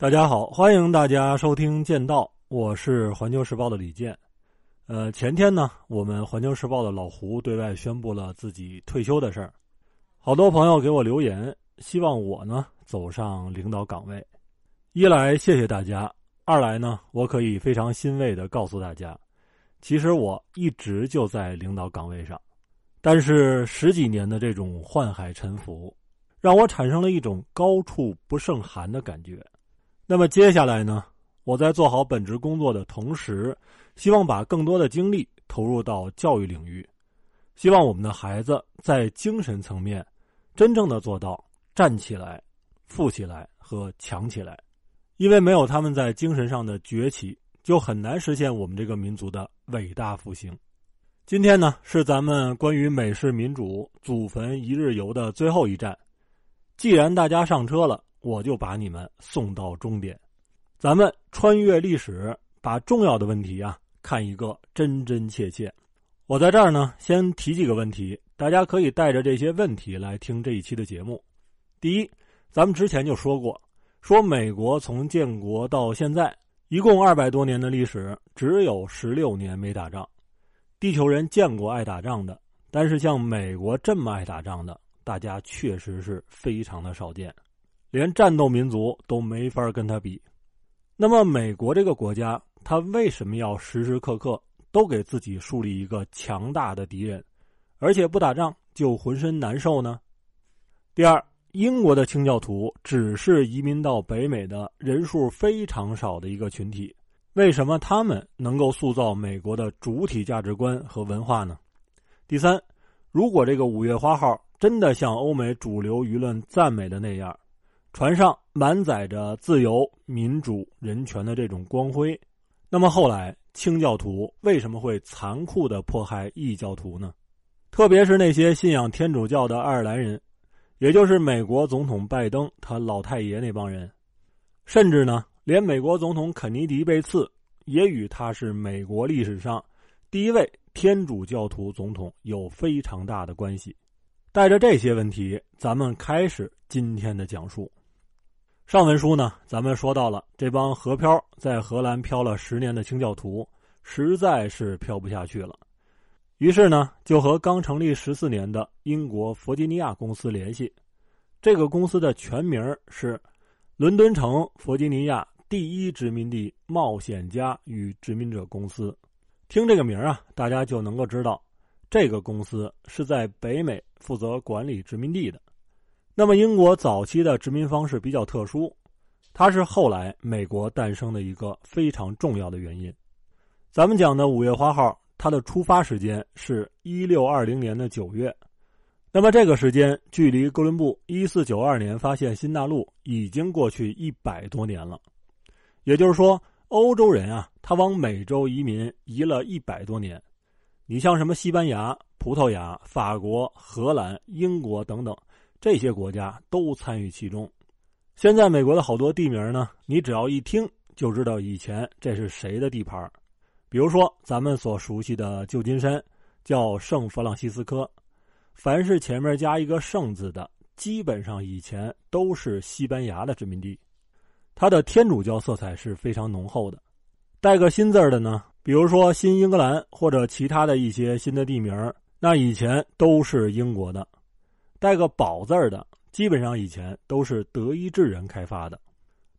大家好，欢迎大家收听《剑道》，我是环球时报的李健。呃，前天呢，我们环球时报的老胡对外宣布了自己退休的事儿，好多朋友给我留言，希望我呢走上领导岗位。一来谢谢大家，二来呢，我可以非常欣慰的告诉大家，其实我一直就在领导岗位上，但是十几年的这种宦海沉浮，让我产生了一种高处不胜寒的感觉。那么接下来呢？我在做好本职工作的同时，希望把更多的精力投入到教育领域，希望我们的孩子在精神层面真正的做到站起来、富起来和强起来。因为没有他们在精神上的崛起，就很难实现我们这个民族的伟大复兴。今天呢，是咱们关于美式民主祖坟一日游的最后一站。既然大家上车了。我就把你们送到终点，咱们穿越历史，把重要的问题啊看一个真真切切。我在这儿呢，先提几个问题，大家可以带着这些问题来听这一期的节目。第一，咱们之前就说过，说美国从建国到现在一共二百多年的历史，只有十六年没打仗。地球人见过爱打仗的，但是像美国这么爱打仗的，大家确实是非常的少见。连战斗民族都没法跟他比，那么美国这个国家，他为什么要时时刻刻都给自己树立一个强大的敌人，而且不打仗就浑身难受呢？第二，英国的清教徒只是移民到北美的人数非常少的一个群体，为什么他们能够塑造美国的主体价值观和文化呢？第三，如果这个五月花号真的像欧美主流舆论赞美的那样，船上满载着自由、民主、人权的这种光辉，那么后来清教徒为什么会残酷的迫害异教徒呢？特别是那些信仰天主教的爱尔兰人，也就是美国总统拜登他老太爷那帮人，甚至呢，连美国总统肯尼迪被刺，也与他是美国历史上第一位天主教徒总统有非常大的关系。带着这些问题，咱们开始今天的讲述。上文书呢，咱们说到了这帮河漂在荷兰漂了十年的清教徒，实在是漂不下去了，于是呢，就和刚成立十四年的英国弗吉尼亚公司联系。这个公司的全名是伦敦城弗吉尼亚第一殖民地冒险家与殖民者公司。听这个名啊，大家就能够知道，这个公司是在北美负责管理殖民地的。那么，英国早期的殖民方式比较特殊，它是后来美国诞生的一个非常重要的原因。咱们讲的五月花号，它的出发时间是一六二零年的九月，那么这个时间距离哥伦布一四九二年发现新大陆已经过去一百多年了。也就是说，欧洲人啊，他往美洲移民移了一百多年。你像什么西班牙、葡萄牙、法国、荷兰、英国等等。这些国家都参与其中。现在美国的好多地名呢，你只要一听就知道以前这是谁的地盘。比如说咱们所熟悉的旧金山，叫圣弗朗西斯科。凡是前面加一个“圣”字的，基本上以前都是西班牙的殖民地。它的天主教色彩是非常浓厚的。带个“新”字的呢，比如说新英格兰或者其他的一些新的地名，那以前都是英国的。带个“宝”字的，基本上以前都是德意志人开发的。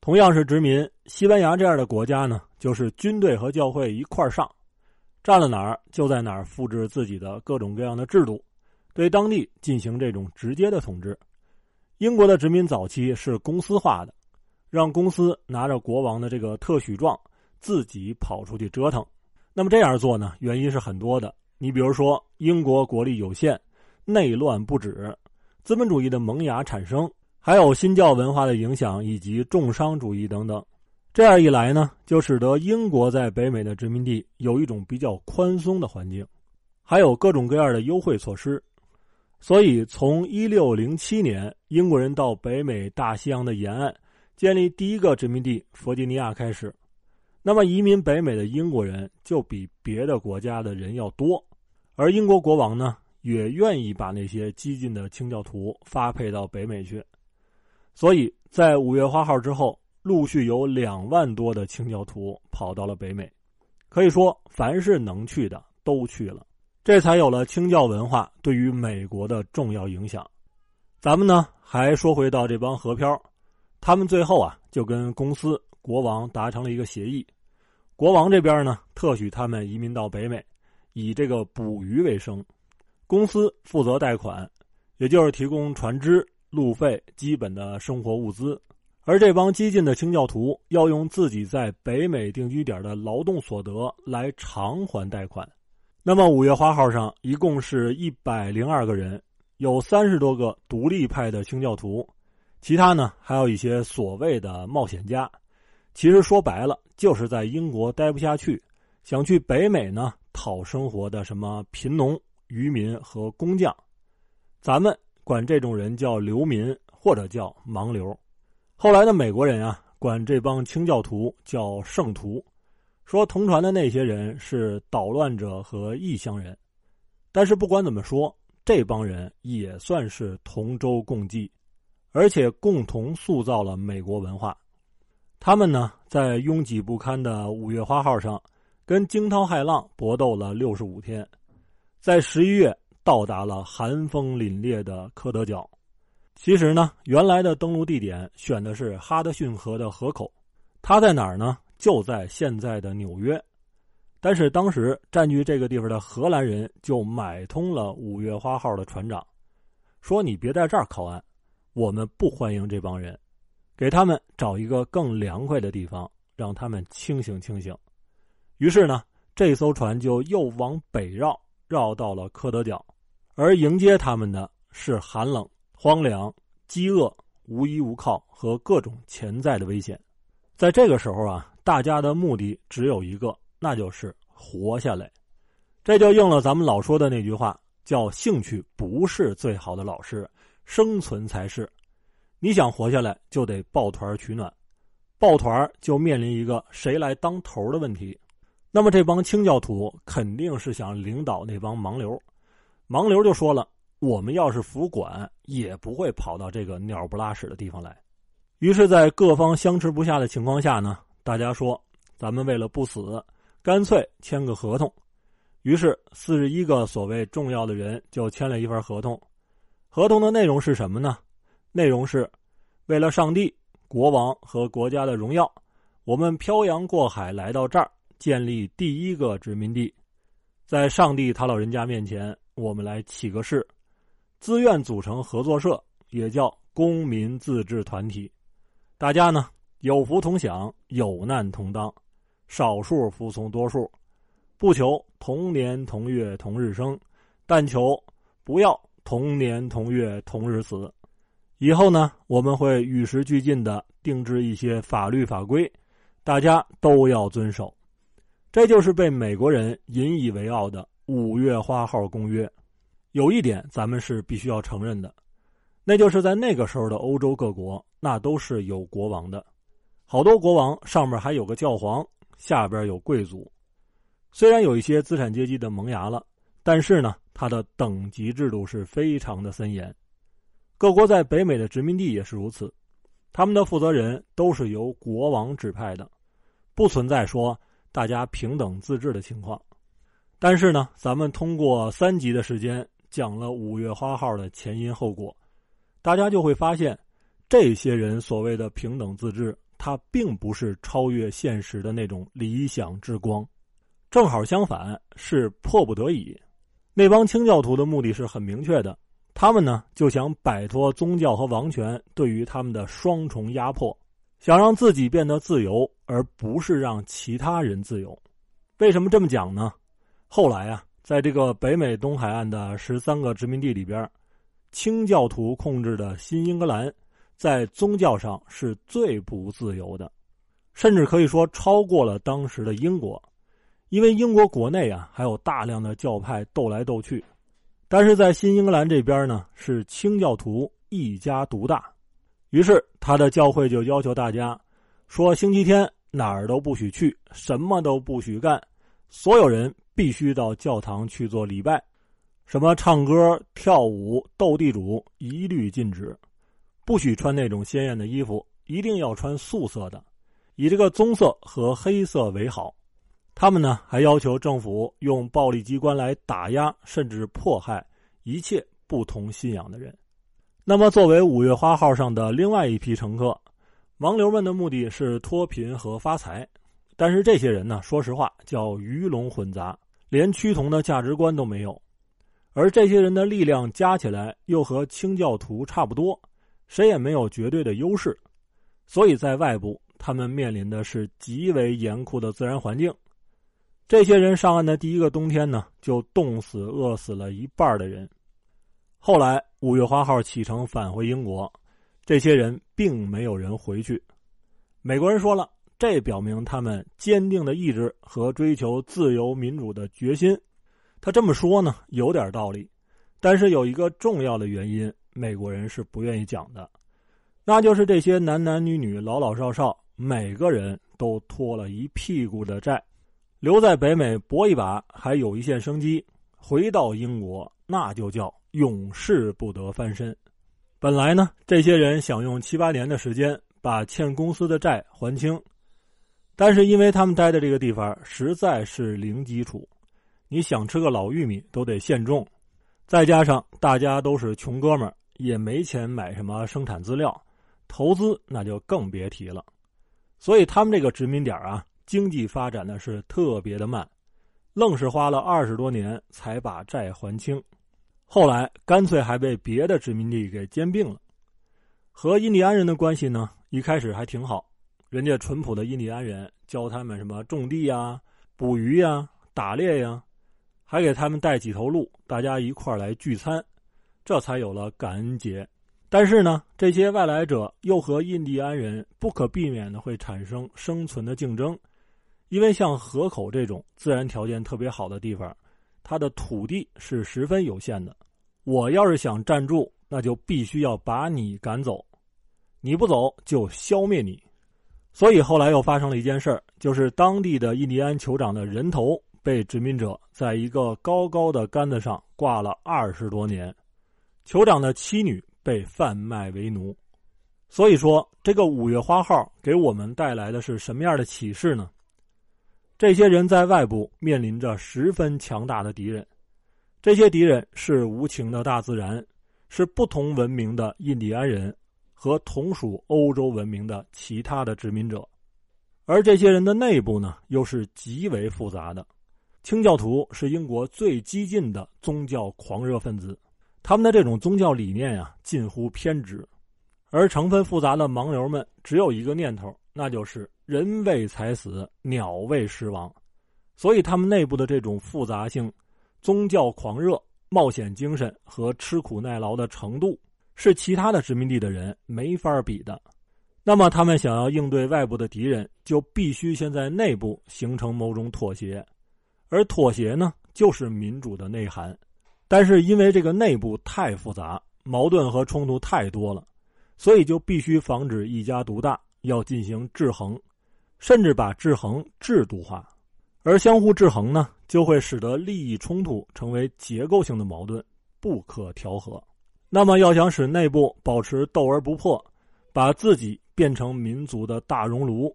同样是殖民，西班牙这样的国家呢，就是军队和教会一块上，占了哪儿就在哪儿复制自己的各种各样的制度，对当地进行这种直接的统治。英国的殖民早期是公司化的，让公司拿着国王的这个特许状，自己跑出去折腾。那么这样做呢，原因是很多的。你比如说，英国国力有限，内乱不止。资本主义的萌芽产生，还有新教文化的影响，以及重商主义等等，这样一来呢，就使得英国在北美的殖民地有一种比较宽松的环境，还有各种各样的优惠措施。所以，从一六零七年英国人到北美大西洋的沿岸建立第一个殖民地弗吉尼亚开始，那么移民北美的英国人就比别的国家的人要多，而英国国王呢？也愿意把那些激进的清教徒发配到北美去，所以在五月花号之后，陆续有两万多的清教徒跑到了北美，可以说凡是能去的都去了，这才有了清教文化对于美国的重要影响。咱们呢还说回到这帮河漂，他们最后啊就跟公司国王达成了一个协议，国王这边呢特许他们移民到北美，以这个捕鱼为生，公司负责贷款，也就是提供船只、路费、基本的生活物资。而这帮激进的清教徒要用自己在北美定居点的劳动所得来偿还贷款。那么五月花号上一共是一百零二个人，有三十多个独立派的清教徒，其他呢还有一些所谓的冒险家。其实说白了，就是在英国待不下去，想去北美呢讨生活的什么贫农、渔民和工匠。咱们管这种人叫流民或者叫盲流。后来的美国人啊，管这帮清教徒叫圣徒，说同船的那些人是捣乱者和异乡人。但是不管怎么说，这帮人也算是同舟共济，而且共同塑造了美国文化。他们呢，在拥挤不堪的五月花号上，跟惊涛骇浪搏斗了六十五天，在十一月到达了寒风凛冽的科德角。其实呢，原来的登陆地点选的是哈德逊河的河口，它在哪儿呢？就在现在的纽约。但是当时占据这个地方的荷兰人就买通了五月花号的船长，说：“你别在这儿靠岸，我们不欢迎这帮人，给他们找一个更凉快的地方，让他们清醒清醒。”于是呢，这艘船就又往北绕，绕到了科德角，而迎接他们的是寒冷。荒凉、饥饿、无依无靠和各种潜在的危险，在这个时候啊，大家的目的只有一个，那就是活下来。这就应了咱们老说的那句话，叫“兴趣不是最好的老师，生存才是”。你想活下来，就得抱团取暖，抱团就面临一个谁来当头的问题。那么这帮清教徒肯定是想领导那帮盲流，盲流就说了。我们要是服管，也不会跑到这个鸟不拉屎的地方来。于是，在各方相持不下的情况下呢，大家说：“咱们为了不死，干脆签个合同。”于是，四十一个所谓重要的人就签了一份合同。合同的内容是什么呢？内容是：为了上帝、国王和国家的荣耀，我们漂洋过海来到这儿，建立第一个殖民地。在上帝他老人家面前，我们来起个誓。自愿组成合作社，也叫公民自治团体。大家呢有福同享，有难同当，少数服从多数，不求同年同月同日生，但求不要同年同月同日死。以后呢，我们会与时俱进的定制一些法律法规，大家都要遵守。这就是被美国人引以为傲的《五月花号公约》。有一点咱们是必须要承认的，那就是在那个时候的欧洲各国，那都是有国王的，好多国王上面还有个教皇，下边有贵族。虽然有一些资产阶级的萌芽了，但是呢，它的等级制度是非常的森严。各国在北美的殖民地也是如此，他们的负责人都是由国王指派的，不存在说大家平等自治的情况。但是呢，咱们通过三集的时间。讲了五月花号的前因后果，大家就会发现，这些人所谓的平等自治，它并不是超越现实的那种理想之光，正好相反，是迫不得已。那帮清教徒的目的是很明确的，他们呢就想摆脱宗教和王权对于他们的双重压迫，想让自己变得自由，而不是让其他人自由。为什么这么讲呢？后来啊。在这个北美东海岸的十三个殖民地里边，清教徒控制的新英格兰，在宗教上是最不自由的，甚至可以说超过了当时的英国，因为英国国内啊还有大量的教派斗来斗去，但是在新英格兰这边呢是清教徒一家独大，于是他的教会就要求大家说星期天哪儿都不许去，什么都不许干，所有人。必须到教堂去做礼拜，什么唱歌、跳舞、斗地主一律禁止，不许穿那种鲜艳的衣服，一定要穿素色的。以这个棕色和黑色为好。他们呢还要求政府用暴力机关来打压甚至迫害一切不同信仰的人。那么，作为五月花号上的另外一批乘客，盲流们的目的是脱贫和发财。但是这些人呢，说实话叫鱼龙混杂，连趋同的价值观都没有。而这些人的力量加起来又和清教徒差不多，谁也没有绝对的优势。所以在外部，他们面临的是极为严酷的自然环境。这些人上岸的第一个冬天呢，就冻死、饿死了一半的人。后来五月花号启程返回英国，这些人并没有人回去。美国人说了。这表明他们坚定的意志和追求自由民主的决心。他这么说呢，有点道理，但是有一个重要的原因，美国人是不愿意讲的，那就是这些男男女女、老老少少，每个人都拖了一屁股的债，留在北美搏一把还有一线生机，回到英国那就叫永世不得翻身。本来呢，这些人想用七八年的时间把欠公司的债还清。但是因为他们待的这个地方实在是零基础，你想吃个老玉米都得现种，再加上大家都是穷哥们儿，也没钱买什么生产资料，投资那就更别提了。所以他们这个殖民点啊，经济发展的是特别的慢，愣是花了二十多年才把债还清。后来干脆还被别的殖民地给兼并了。和印第安人的关系呢，一开始还挺好。人家淳朴的印第安人教他们什么种地呀、捕鱼呀、打猎呀，还给他们带几头鹿，大家一块来聚餐，这才有了感恩节。但是呢，这些外来者又和印第安人不可避免的会产生生存的竞争，因为像河口这种自然条件特别好的地方，他的土地是十分有限的。我要是想站住，那就必须要把你赶走，你不走就消灭你。所以后来又发生了一件事儿，就是当地的印第安酋长的人头被殖民者在一个高高的杆子上挂了二十多年，酋长的妻女被贩卖为奴。所以说，这个五月花号给我们带来的是什么样的启示呢？这些人在外部面临着十分强大的敌人，这些敌人是无情的大自然，是不同文明的印第安人。和同属欧洲文明的其他的殖民者，而这些人的内部呢，又是极为复杂的。清教徒是英国最激进的宗教狂热分子，他们的这种宗教理念呀，近乎偏执。而成分复杂的盲流们只有一个念头，那就是人为财死，鸟为食亡。所以他们内部的这种复杂性、宗教狂热、冒险精神和吃苦耐劳的程度。是其他的殖民地的人没法比的，那么他们想要应对外部的敌人，就必须先在内部形成某种妥协，而妥协呢，就是民主的内涵。但是因为这个内部太复杂，矛盾和冲突太多了，所以就必须防止一家独大，要进行制衡，甚至把制衡制度化。而相互制衡呢，就会使得利益冲突成为结构性的矛盾，不可调和。那么，要想使内部保持斗而不破，把自己变成民族的大熔炉，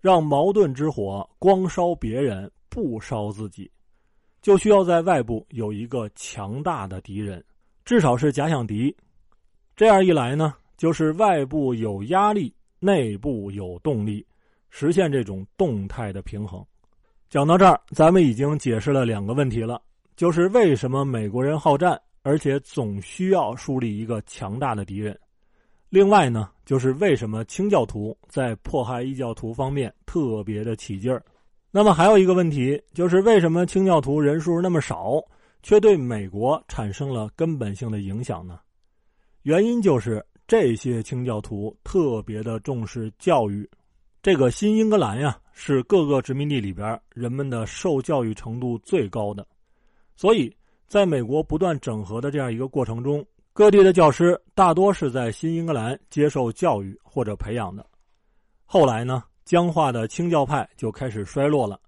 让矛盾之火光烧别人不烧自己，就需要在外部有一个强大的敌人，至少是假想敌。这样一来呢，就是外部有压力，内部有动力，实现这种动态的平衡。讲到这儿，咱们已经解释了两个问题了，就是为什么美国人好战。而且总需要树立一个强大的敌人。另外呢，就是为什么清教徒在迫害异教徒方面特别的起劲儿。那么还有一个问题，就是为什么清教徒人数那么少，却对美国产生了根本性的影响呢？原因就是这些清教徒特别的重视教育。这个新英格兰呀，是各个殖民地里边人们的受教育程度最高的，所以。在美国不断整合的这样一个过程中，各地的教师大多是在新英格兰接受教育或者培养的。后来呢，僵化的清教派就开始衰落了，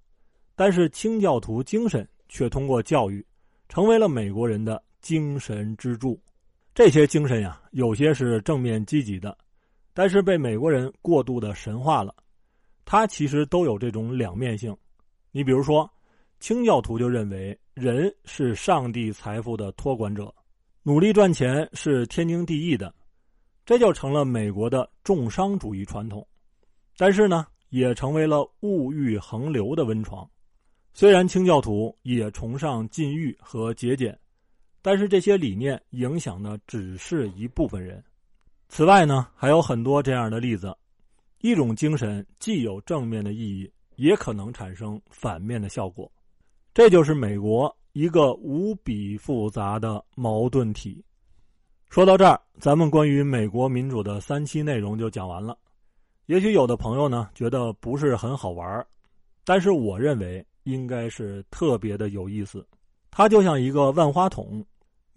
但是清教徒精神却通过教育，成为了美国人的精神支柱。这些精神呀，有些是正面积极的，但是被美国人过度的神化了。它其实都有这种两面性。你比如说，清教徒就认为人是上帝财富的托管者，努力赚钱是天经地义的，这就成了美国的重商主义传统。但是呢，也成为了物欲横流的温床。虽然清教徒也崇尚禁欲和节俭，但是这些理念影响的只是一部分人。此外呢，还有很多这样的例子。一种精神既有正面的意义，也可能产生反面的效果。这就是美国一个无比复杂的矛盾体。说到这儿，咱们关于美国民主的三期内容就讲完了。也许有的朋友呢觉得不是很好玩但是我认为。应该是特别的有意思，它就像一个万花筒。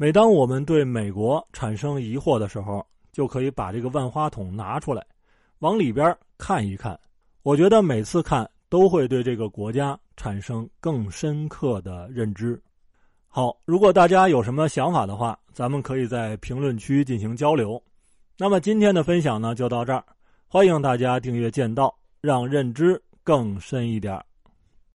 每当我们对美国产生疑惑的时候，就可以把这个万花筒拿出来，往里边看一看。我觉得每次看都会对这个国家产生更深刻的认知。好，如果大家有什么想法的话，咱们可以在评论区进行交流。那么今天的分享呢，就到这儿。欢迎大家订阅剑道，让认知更深一点。